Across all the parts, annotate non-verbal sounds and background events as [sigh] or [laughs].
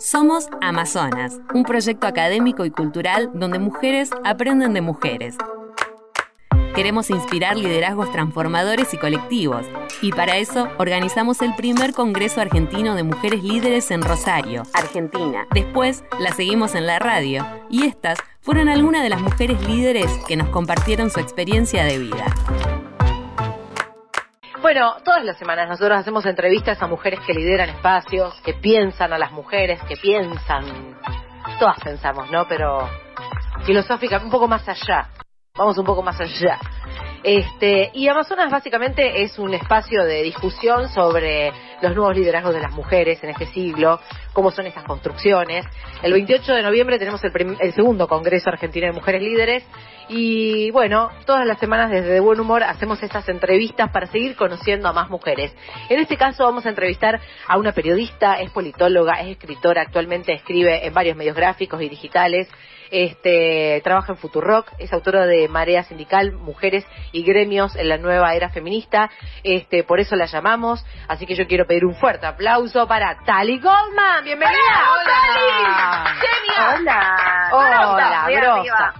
Somos Amazonas, un proyecto académico y cultural donde mujeres aprenden de mujeres. Queremos inspirar liderazgos transformadores y colectivos, y para eso organizamos el primer Congreso Argentino de Mujeres Líderes en Rosario, Argentina. Después la seguimos en la radio, y estas fueron algunas de las mujeres líderes que nos compartieron su experiencia de vida. Bueno, todas las semanas nosotros hacemos entrevistas a mujeres que lideran espacios, que piensan a las mujeres, que piensan. Todas pensamos, ¿no? Pero filosófica, un poco más allá. Vamos un poco más allá. Este, y Amazonas básicamente es un espacio de discusión sobre los nuevos liderazgos de las mujeres en este siglo, cómo son estas construcciones. El 28 de noviembre tenemos el, el segundo Congreso Argentino de Mujeres Líderes y bueno, todas las semanas desde De Buen Humor hacemos estas entrevistas para seguir conociendo a más mujeres. En este caso vamos a entrevistar a una periodista, es politóloga, es escritora, actualmente escribe en varios medios gráficos y digitales este, trabaja en Futurock, es autora de Marea Sindical, Mujeres y Gremios en la Nueva Era Feminista, este, por eso la llamamos, así que yo quiero pedir un fuerte aplauso para Tali Goldman, bienvenida. Hola, Hola. Hola, Hola, Hola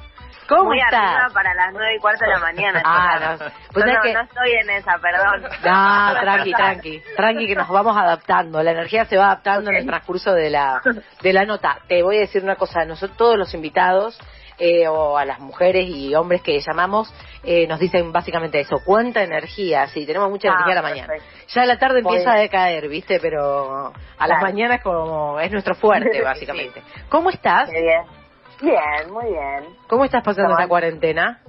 ¿Cómo Muy estás? para las nueve y cuarto de la mañana. Ah, no. Pues no, no, estoy en esa, perdón. No, tranqui, tranqui. Tranqui que nos vamos adaptando. La energía se va adaptando en el transcurso de la, de la nota. Te voy a decir una cosa. Nosotros, todos los invitados, eh, o a las mujeres y hombres que llamamos, eh, nos dicen básicamente eso. ¿Cuánta energía? Sí, tenemos mucha energía a la ah, mañana. Ya a la tarde empieza a decaer, ¿viste? Pero a las mañanas como es nuestro fuerte, [laughs] básicamente. ¿Cómo estás? bien. Bien, muy bien. ¿Cómo estás pasando esta cuarentena?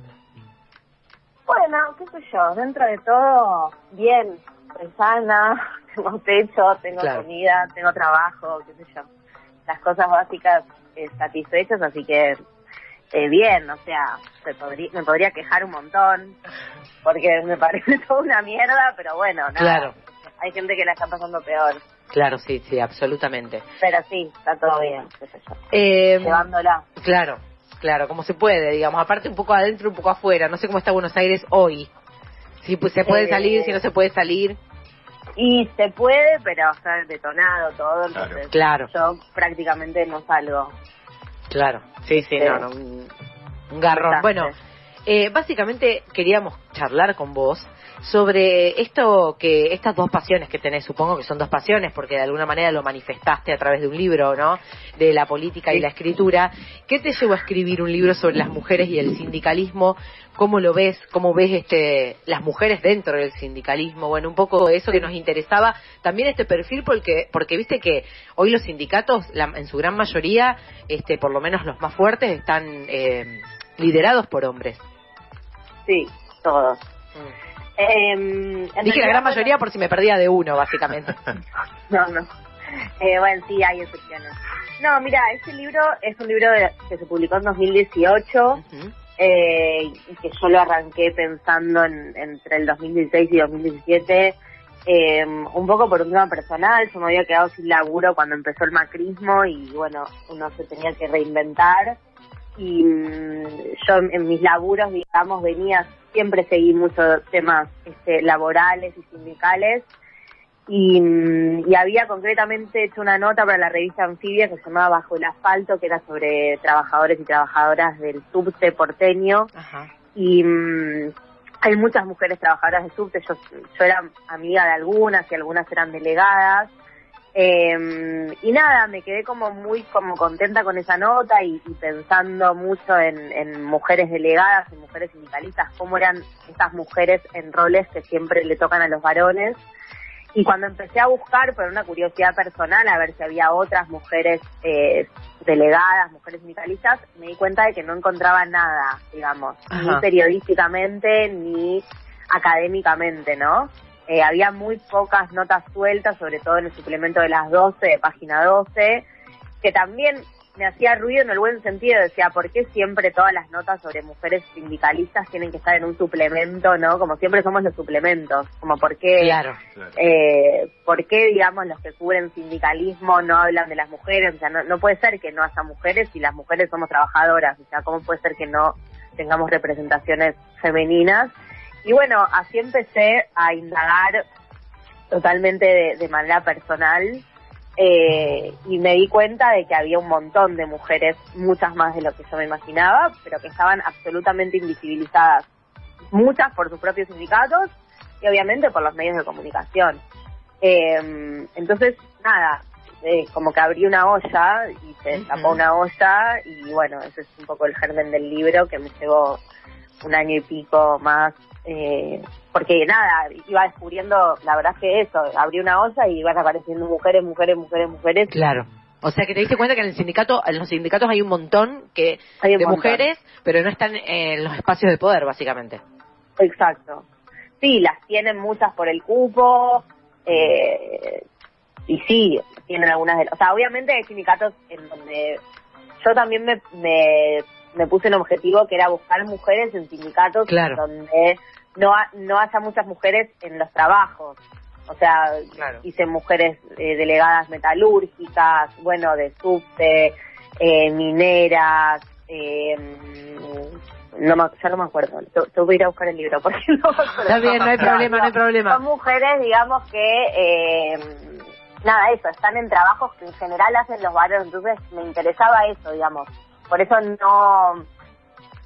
Bueno, qué sé yo, dentro de todo, bien, estoy sana, [laughs] tengo techo, tengo comida, tengo trabajo, qué sé yo. Las cosas básicas eh, satisfechas, así que eh, bien, o sea, me podría, me podría quejar un montón, porque me [laughs] parece toda una mierda, pero bueno, nada. Claro. Hay gente que la está pasando peor. Claro, sí, sí, absolutamente. Pero sí, está todo bien, qué sé yo. Eh, Llevándola. Claro, claro, como se puede, digamos, aparte un poco adentro, un poco afuera. No sé cómo está Buenos Aires hoy. Si pues, se puede salir, si no se puede salir. Y se puede, pero está detonado todo, entonces claro. yo prácticamente no salgo. Claro, sí, sí, no, no, un, garrón. Bueno, eh, básicamente queríamos charlar con vos sobre esto que estas dos pasiones que tenés, supongo que son dos pasiones porque de alguna manera lo manifestaste a través de un libro, ¿no? De la política y la escritura. ¿Qué te llevó a escribir un libro sobre las mujeres y el sindicalismo? ¿Cómo lo ves? ¿Cómo ves este las mujeres dentro del sindicalismo? Bueno, un poco eso que nos interesaba, también este perfil porque porque viste que hoy los sindicatos en su gran mayoría, este por lo menos los más fuertes están eh, liderados por hombres. Sí, todos. Mm. Eh, Dije la gran mayoría por si me perdía de uno, básicamente. [laughs] no, no. Eh, bueno, sí, hay excepciones. No, mira, este libro es un libro que se publicó en 2018 eh, y que yo lo arranqué pensando en, entre el 2016 y 2017. Eh, un poco por un tema personal, yo me había quedado sin laburo cuando empezó el macrismo y bueno, uno se tenía que reinventar y mm, yo en mis laburos, digamos, venía siempre seguí muchos temas este, laborales y sindicales y, mm, y, había concretamente hecho una nota para la revista Anfibia que se llamaba Bajo el Asfalto, que era sobre trabajadores y trabajadoras del subte porteño. Y mm, hay muchas mujeres trabajadoras de subte, yo, yo era amiga de algunas y algunas eran delegadas. Eh, y nada, me quedé como muy como contenta con esa nota y, pensando mucho en, mujeres delegadas, en mujeres sindicalistas, cómo eran estas mujeres en roles que siempre le tocan a los varones. Y cuando empecé a buscar por una curiosidad personal a ver si había otras mujeres eh, delegadas, mujeres sindicalistas, me di cuenta de que no encontraba nada, digamos, ni periodísticamente ni académicamente, ¿no? Eh, había muy pocas notas sueltas, sobre todo en el suplemento de las 12, de página 12, que también me hacía ruido en el buen sentido, decía, ¿por qué siempre todas las notas sobre mujeres sindicalistas tienen que estar en un suplemento, no? Como siempre somos los suplementos, como por qué, claro. eh, ¿por qué, digamos, los que cubren sindicalismo no hablan de las mujeres? O sea, no, no puede ser que no haya mujeres si las mujeres somos trabajadoras, o sea, ¿cómo puede ser que no tengamos representaciones femeninas? Y bueno, así empecé a indagar totalmente de, manera personal eh, y me di cuenta de que había un montón de mujeres, muchas más de lo que yo me imaginaba, pero que estaban absolutamente invisibilizadas, muchas por sus propios sindicatos y obviamente por los medios de comunicación. Eh, entonces, nada, eh, como que abrí una olla y se tapó una olla y bueno, ese es un poco el germen del libro que me llevó un año y pico más, eh, porque nada, iba descubriendo, la verdad es que eso, abrí una olla y iban apareciendo mujeres, mujeres, mujeres, mujeres. Claro. O sea que te diste cuenta que en el sindicato, en los sindicatos hay un montón que de mujeres, pero no están en los espacios de poder, básicamente. Exacto. Sí, las tienen muchas por el cupo, eh, y sí, tienen algunas de O sea, obviamente hay sindicatos en donde yo también me, me, puse un objetivo que era buscar mujeres en sindicatos donde no, no haya muchas mujeres en los trabajos. O sea, hice mujeres eh, delegadas metalúrgicas, bueno, de subte, eh, mineras, eh, no ya no me acuerdo. Te, voy a ir a buscar el libro porque [laughs] no Está bien, no hay problema, no hay problema. Son mujeres, digamos, que eh, nada, eso, están en trabajos que en general hacen los varones, entonces me interesaba eso, digamos. Por eso no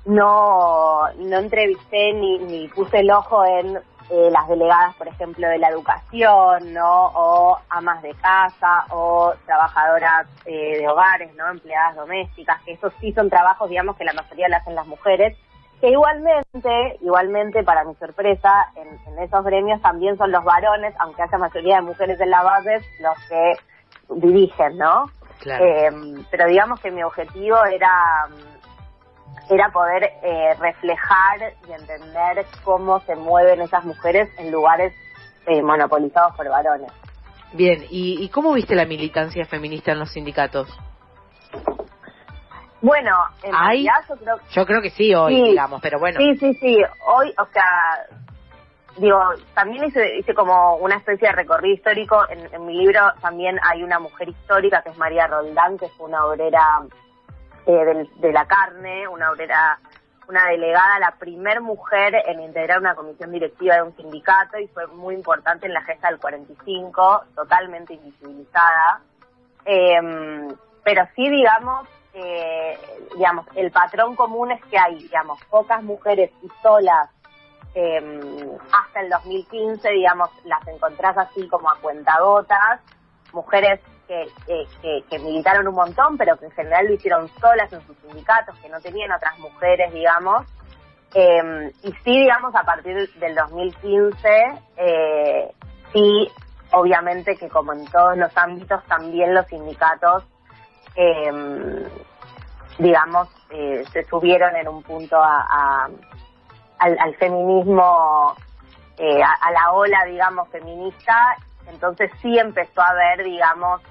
no no entrevisté ni, ni puse el ojo en eh, las delegadas, por ejemplo, de la educación, ¿no? O amas de casa, o trabajadoras eh, de hogares, ¿no? Empleadas domésticas, que esos sí son trabajos, digamos, que la mayoría lo hacen las mujeres, que igualmente, igualmente, para mi sorpresa, en, esos gremios también son los varones, aunque haya mayoría de mujeres en la base, los que dirigen, ¿no? Eh, pero digamos que mi objetivo era era poder eh, reflejar y entender cómo se mueven esas mujeres en lugares eh, monopolizados por varones. Bien, ¿Y, cómo viste la militancia feminista en los sindicatos? Bueno, en realidad yo creo... Yo creo que sí hoy, digamos, pero bueno. Sí, sí, sí. Hoy, o sea, digo, también hice, hice como una especie de recorrido histórico. En, en, mi libro también hay una mujer histórica que es María Roldán, que es una obrera eh, de, la carne, una obrera, una delegada, la primer mujer en integrar una comisión directiva de un sindicato y fue muy importante en la gesta del 45, totalmente invisibilizada. Em, pero sí, digamos, eh, digamos, el patrón común es que hay, digamos, pocas mujeres y solas em, hasta el 2015, digamos, las encontrás así como a cuentagotas, mujeres que, que, militaron un montón, pero que en general lo hicieron solas en sus sindicatos, que no tenían otras mujeres, digamos. Em, y sí, digamos, a partir del 2015, eh, sí, obviamente que como en todos los ámbitos, también los sindicatos, em, digamos, eh, se subieron en un punto a, al, feminismo, eh, a, la ola, digamos, feminista entonces sí empezó a haber, digamos,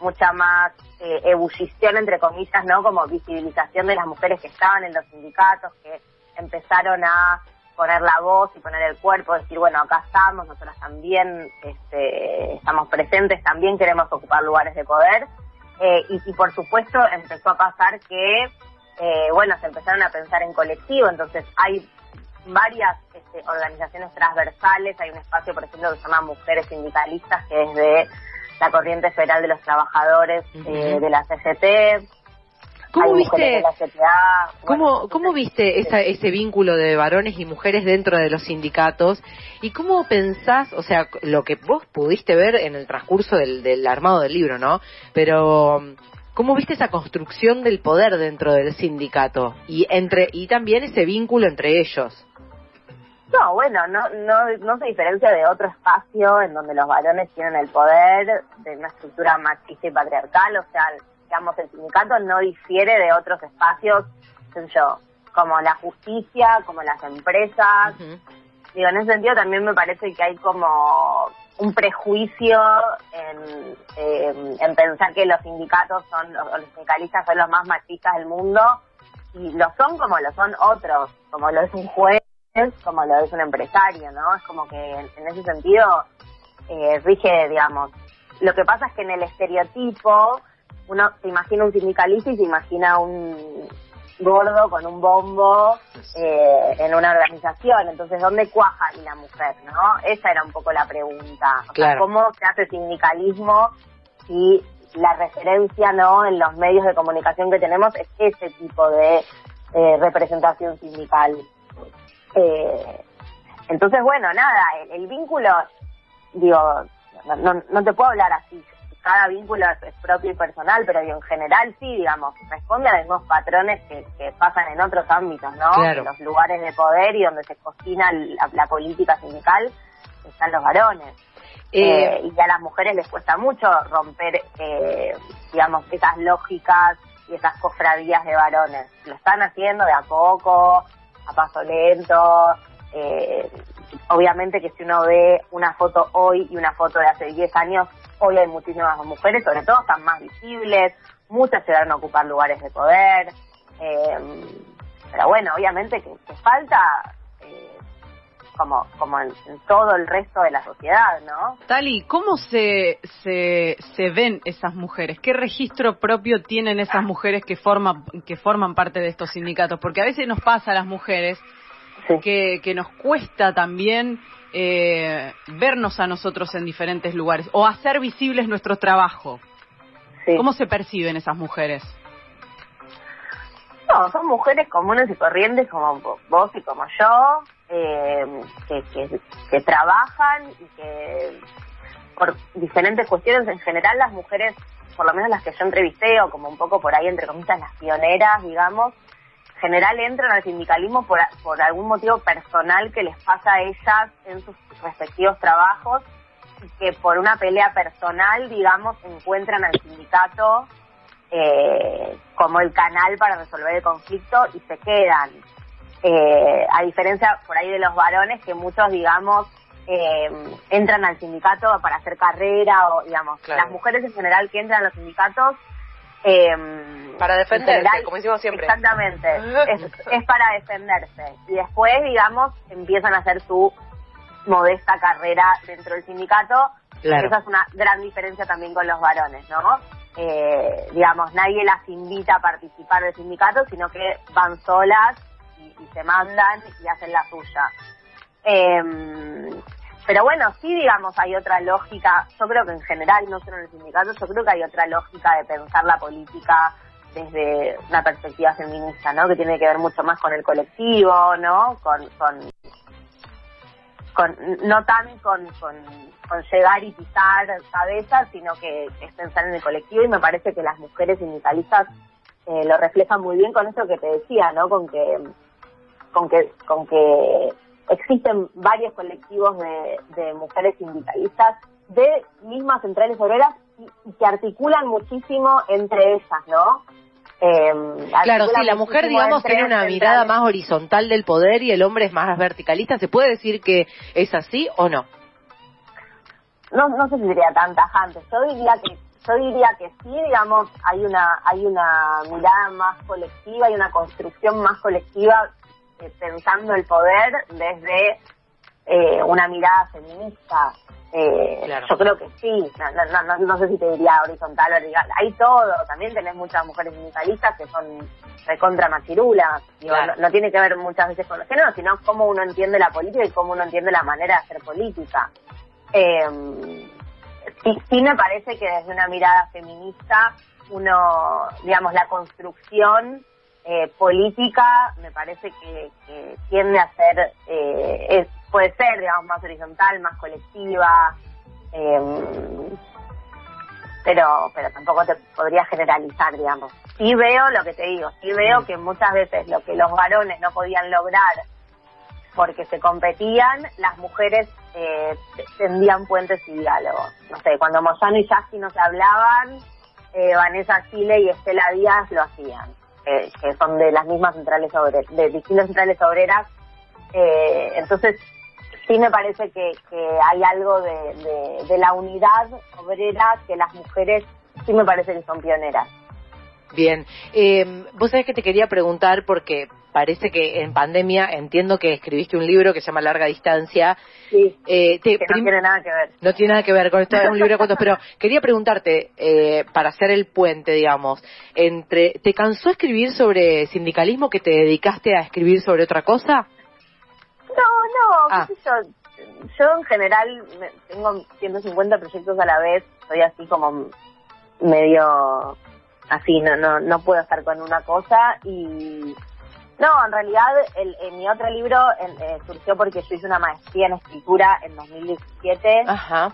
mucha más eh, ebullición, entre comillas, ¿no? Como visibilización de las mujeres que estaban en los sindicatos, que empezaron a poner la voz y poner el cuerpo, decir, bueno, acá estamos, nosotras también este, estamos presentes, también queremos ocupar lugares de poder. Eh, y, por supuesto empezó a pasar que, eh, bueno, se empezaron a pensar en colectivo, entonces hay varias este, organizaciones transversales, hay un espacio, por ejemplo, que se llama Mujeres Sindicalistas, que es de la Corriente Federal de los Trabajadores eh, de la CGT. ¿Cómo viste, ¿cómo, ¿cómo viste ese vínculo de varones y mujeres dentro de los sindicatos? ¿Y cómo pensás, o sea, lo que vos pudiste ver en el transcurso del, del armado del libro, ¿no? Pero, ¿cómo viste esa construcción del poder dentro del sindicato? Y, entre, y también ese vínculo entre ellos. No, bueno, no, no, no se diferencia de otro espacio en donde los varones tienen el poder, de una estructura machista y patriarcal, o sea, digamos, el sindicato no difiere de otros espacios, yo, como la justicia, como las empresas. Digo, en ese sentido también me parece que hay como un prejuicio en, en pensar que los sindicatos son, los, los sindicalistas son los más machistas del mundo, y lo son como lo son otros, como lo es un juez como lo es un empresario, ¿no? Es como que en, ese sentido eh, rige, digamos. Lo que pasa es que en el estereotipo uno se imagina un sindicalista y se imagina un gordo con un bombo eh, en una organización. Entonces, ¿dónde cuaja la mujer, no? Esa era un poco la pregunta. O sea, ¿cómo se hace sindicalismo si la referencia no en los medios de comunicación que tenemos es ese tipo de eh, representación sindical. Eh, entonces, bueno, nada, el, vínculo, digo, no, no te puedo hablar así, cada vínculo es, propio y personal, pero en general sí, digamos, responde a los mismos patrones que, pasan en otros ámbitos, ¿no? En los lugares de poder y donde se cocina la, política sindical están los varones. Eh, eh, y a las mujeres les cuesta mucho romper, eh, digamos, esas lógicas y esas cofradías de varones. Lo están haciendo de a poco, a paso lento. obviamente que si uno ve una foto hoy y una foto de hace 10 años, Hoy hay muchísimas mujeres, sobre todo están más visibles, muchas llegaron a ocupar lugares de poder. Eh, pero bueno, obviamente que, falta eh, como, como en, todo el resto de la sociedad, ¿no? Tali, ¿cómo se, se, se ven esas mujeres? ¿Qué registro propio tienen esas mujeres que forman, que forman parte de estos sindicatos? Porque a veces nos pasa a las mujeres que, que nos cuesta también eh, vernos a nosotros en diferentes lugares o hacer visibles nuestro trabajo. ¿Cómo se perciben esas mujeres? No, son mujeres comunes y corrientes como vos y como yo, eh, que, trabajan y que por diferentes cuestiones, en general las mujeres, por lo menos las que yo entrevisté, o como un poco por ahí, entre comillas, las pioneras, digamos, general entran al sindicalismo por, por algún motivo personal que les pasa a ellas en sus respectivos trabajos y que por una pelea personal, digamos, encuentran al sindicato eh, como el canal para resolver el conflicto y se quedan. Eh, a diferencia por ahí de los varones que muchos, digamos, eh, entran al sindicato para hacer carrera o, digamos, las mujeres en general que entran a los sindicatos eh, para defenderse, como decimos siempre. Exactamente, [laughs] es, para defenderse. Y después, digamos, empiezan a hacer su modesta carrera dentro del sindicato. Esa es una gran diferencia también con los varones, ¿no? Eh, digamos, nadie las invita a participar del sindicato, sino que van solas y, se mandan y hacen la suya. Eh, pero bueno, sí, digamos, hay otra lógica, yo creo que en general, no solo en el sindicato, yo creo que hay otra lógica de pensar la política desde una perspectiva feminista, ¿no? Que tiene que ver mucho más con el colectivo, ¿no? Con, con, con no tan con, con, llegar y pisar cabezas, sino que es pensar en el colectivo y me parece que las mujeres sindicalistas eh, lo reflejan muy bien con eso que te decía, ¿no? Con que, con que, con que existen varios colectivos de, mujeres sindicalistas de mismas centrales obreras y, que articulan muchísimo entre ellas, ¿no? Eh, claro, sí, la mujer, digamos, tiene una mirada más horizontal del poder y el hombre es más verticalista. ¿Se puede decir que es así o no? No, no sé si diría tan tajante. Yo diría que yo diría que sí, digamos, hay una hay una mirada más colectiva, hay una construcción más colectiva pensando el poder desde eh, una mirada feminista. Eh, Yo creo que sí, no, no, no, sé si te diría horizontal o vertical, hay todo, también tenés muchas mujeres sindicalistas que son recontra machirulas, no, tiene que ver muchas veces con los géneros, sino cómo uno entiende la política y cómo uno entiende la manera de hacer política. Eh, sí, sí me parece que desde una mirada feminista uno, digamos, la construcción eh, política me parece que, tiende a ser, eh, puede ser, digamos, más horizontal, más colectiva, em, pero, pero tampoco te podría generalizar, digamos. Sí veo lo que te digo, sí veo mm. que muchas veces lo que los varones no podían lograr porque se competían, las mujeres eh, tendían puentes y diálogos. No sé, cuando Moyano y Yasky no se hablaban, eh, Vanessa Chile y Estela Díaz lo hacían que son de las mismas centrales obreras, de distintas centrales obreras. Eh, entonces, sí me parece que, que hay algo de, de, la unidad obrera que las mujeres sí me parece que son pioneras. Bien, eh, vos sabés que te quería preguntar porque parece que en pandemia entiendo que escribiste un libro que se llama Larga Distancia. Sí, eh, que no tiene nada que ver. No tiene nada que ver con esto, es un libro de cuentos, pero quería preguntarte, eh, para hacer el puente, digamos, entre ¿te cansó escribir sobre sindicalismo que te dedicaste a escribir sobre otra cosa? No, no, ah. yo, yo en general tengo 150 proyectos a la vez, soy así como medio así, no, no, no puedo estar con una cosa y no, en realidad el, en mi otro libro eh, surgió porque yo hice una maestría en escritura en 2017. Ajá.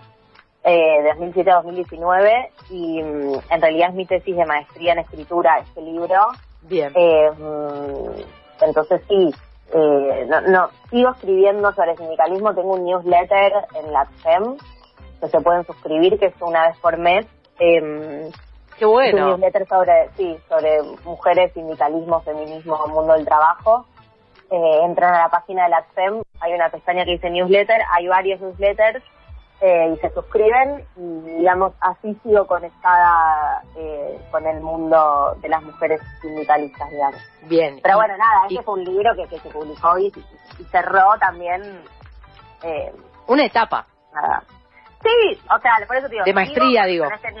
Eh, de 2007 a 2019 y mm, en realidad es mi tesis de maestría en escritura este libro. Bien. Eh, mm, entonces sí, eh, no, no, sigo escribiendo sobre sindicalismo, tengo un newsletter en la FEM que se pueden suscribir, que es una vez por mes. Eh, Qué bueno. Es un newsletter sobre, sí, sobre mujeres, sindicalismo, feminismo, mundo del trabajo. Eh, entran a la página de la FEM, hay una pestaña que dice newsletter, hay varios newsletters eh, y se suscriben y digamos así sigo conectada eh, con el mundo de las mujeres sindicalistas digamos bien pero bueno nada ese fue un libro que, que se publicó y, cerró también eh, una etapa nada sí o sea por eso digo de maestría digo, este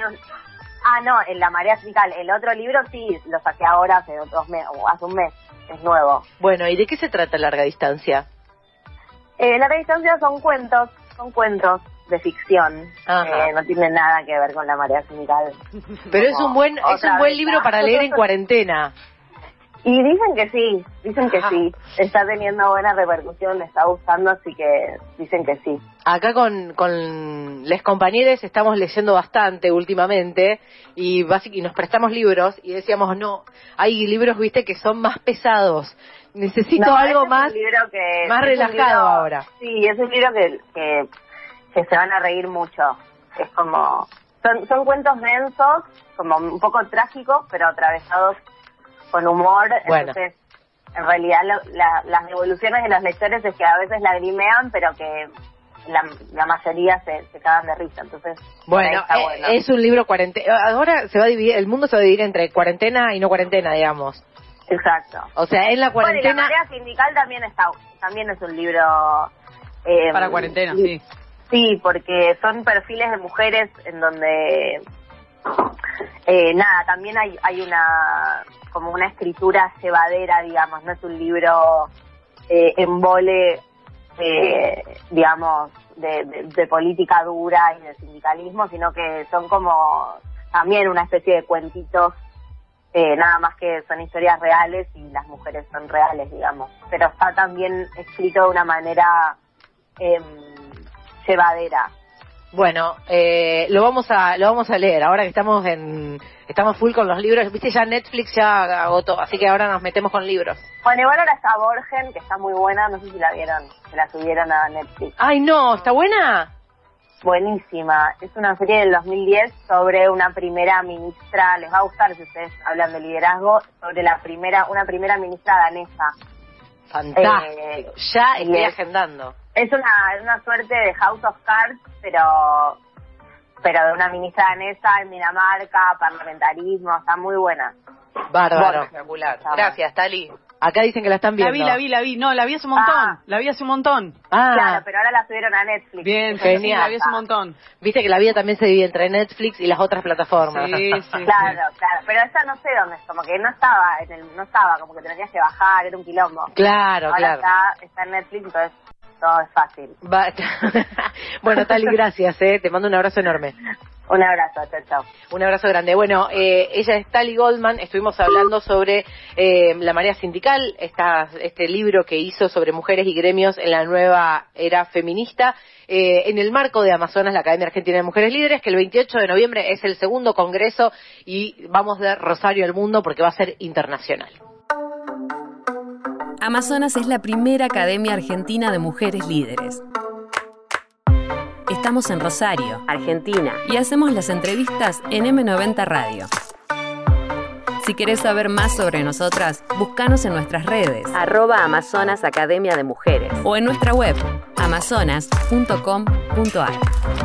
ah no en la marea sindical el otro libro sí lo saqué ahora hace dos meses o hace un mes es nuevo bueno y de qué se trata larga distancia eh, larga distancia son cuentos son cuentos de ficción. Eh, no tiene nada que ver con la marea sindical. Pero es un buen es un buen libro para leer en [laughs] cuarentena. Y dicen que sí, dicen que sí. Está teniendo buena repercusión, le está gustando, así que dicen que sí. Acá con, con les compañeros estamos leyendo bastante últimamente y, y nos prestamos libros y decíamos, no, hay libros, viste, que son más pesados. Necesito algo más, más relajado ahora. Sí, es un libro que, que que se van a reír mucho. Es como, son, son cuentos densos, como un poco trágicos, pero atravesados con humor. Entonces, en realidad las devoluciones de los lectores es que a veces lagrimean, pero que la, la mayoría se, se cagan de risa. Entonces, bueno, eh, es un libro cuarentena. Ahora se va a dividir, el mundo se va a dividir entre cuarentena y no cuarentena, digamos. Exacto. O sea, en la cuarentena. la marea sindical también está, también es un libro. Eh, Para cuarentena, sí. Sí, porque son perfiles de mujeres en donde eh, nada, también hay, hay una como una escritura cebadera, digamos, no es un libro eh, en vole, eh, digamos, de, de, política dura y de sindicalismo, sino que son como también una especie de cuentitos, eh, nada más que son historias reales y las mujeres son reales, digamos, pero está también escrito de una manera... Eh, cebadera. Bueno, eh, lo vamos a lo vamos a leer. Ahora que estamos en estamos full con los libros, viste ya Netflix ya agotó, así que ahora nos metemos con libros. Bueno, igual ahora está Borgen, que está muy buena, no sé si la vieron, se la subieron a Netflix. Ay, no, ¿está buena? Buenísima, es una serie del 2010 sobre una primera ministra, les va a gustar si ustedes hablan de liderazgo, sobre la primera una primera ministra danesa. Fantástico, eh, ya estoy agendando es una, una suerte de House of Cards, pero pero de una ministra danesa en Dinamarca, parlamentarismo, está muy buena. Bárbaro. Espectacular. Gracias, Tali. Acá dicen que la están viendo. La vi, la vi, la vi. No, la vi hace un montón. Ah. La vi hace un montón. Ah. Claro, pero ahora la subieron a Netflix. Bien, genial. la vi hace un montón. Viste que la vida también se divide entre Netflix y las otras plataformas. Sí, sí. claro, claro. Pero esa no sé dónde es, como que no estaba, en el, no estaba, como que tenías que bajar, era un quilombo. Claro, ahora claro. Está, está en Netflix, entonces todo es fácil. [laughs] bueno, Tali, gracias, ¿eh? te mando un abrazo enorme. Un abrazo, chao, chao. Un abrazo grande. Bueno, eh, ella es Tali Goldman, estuvimos hablando sobre eh, la marea sindical, esta, este libro que hizo sobre mujeres y gremios en la nueva era feminista, eh, en el marco de Amazonas, la Academia Argentina de Mujeres Líderes, que el 28 de noviembre es el segundo congreso y vamos de Rosario al mundo porque va a ser internacional. Amazonas es la primera academia argentina de mujeres líderes. Estamos en Rosario, Argentina, y hacemos las entrevistas en M90 Radio. Si querés saber más sobre nosotras, búscanos en nuestras redes, arroba Amazonas Academia de Mujeres, o en nuestra web, amazonas.com.ar.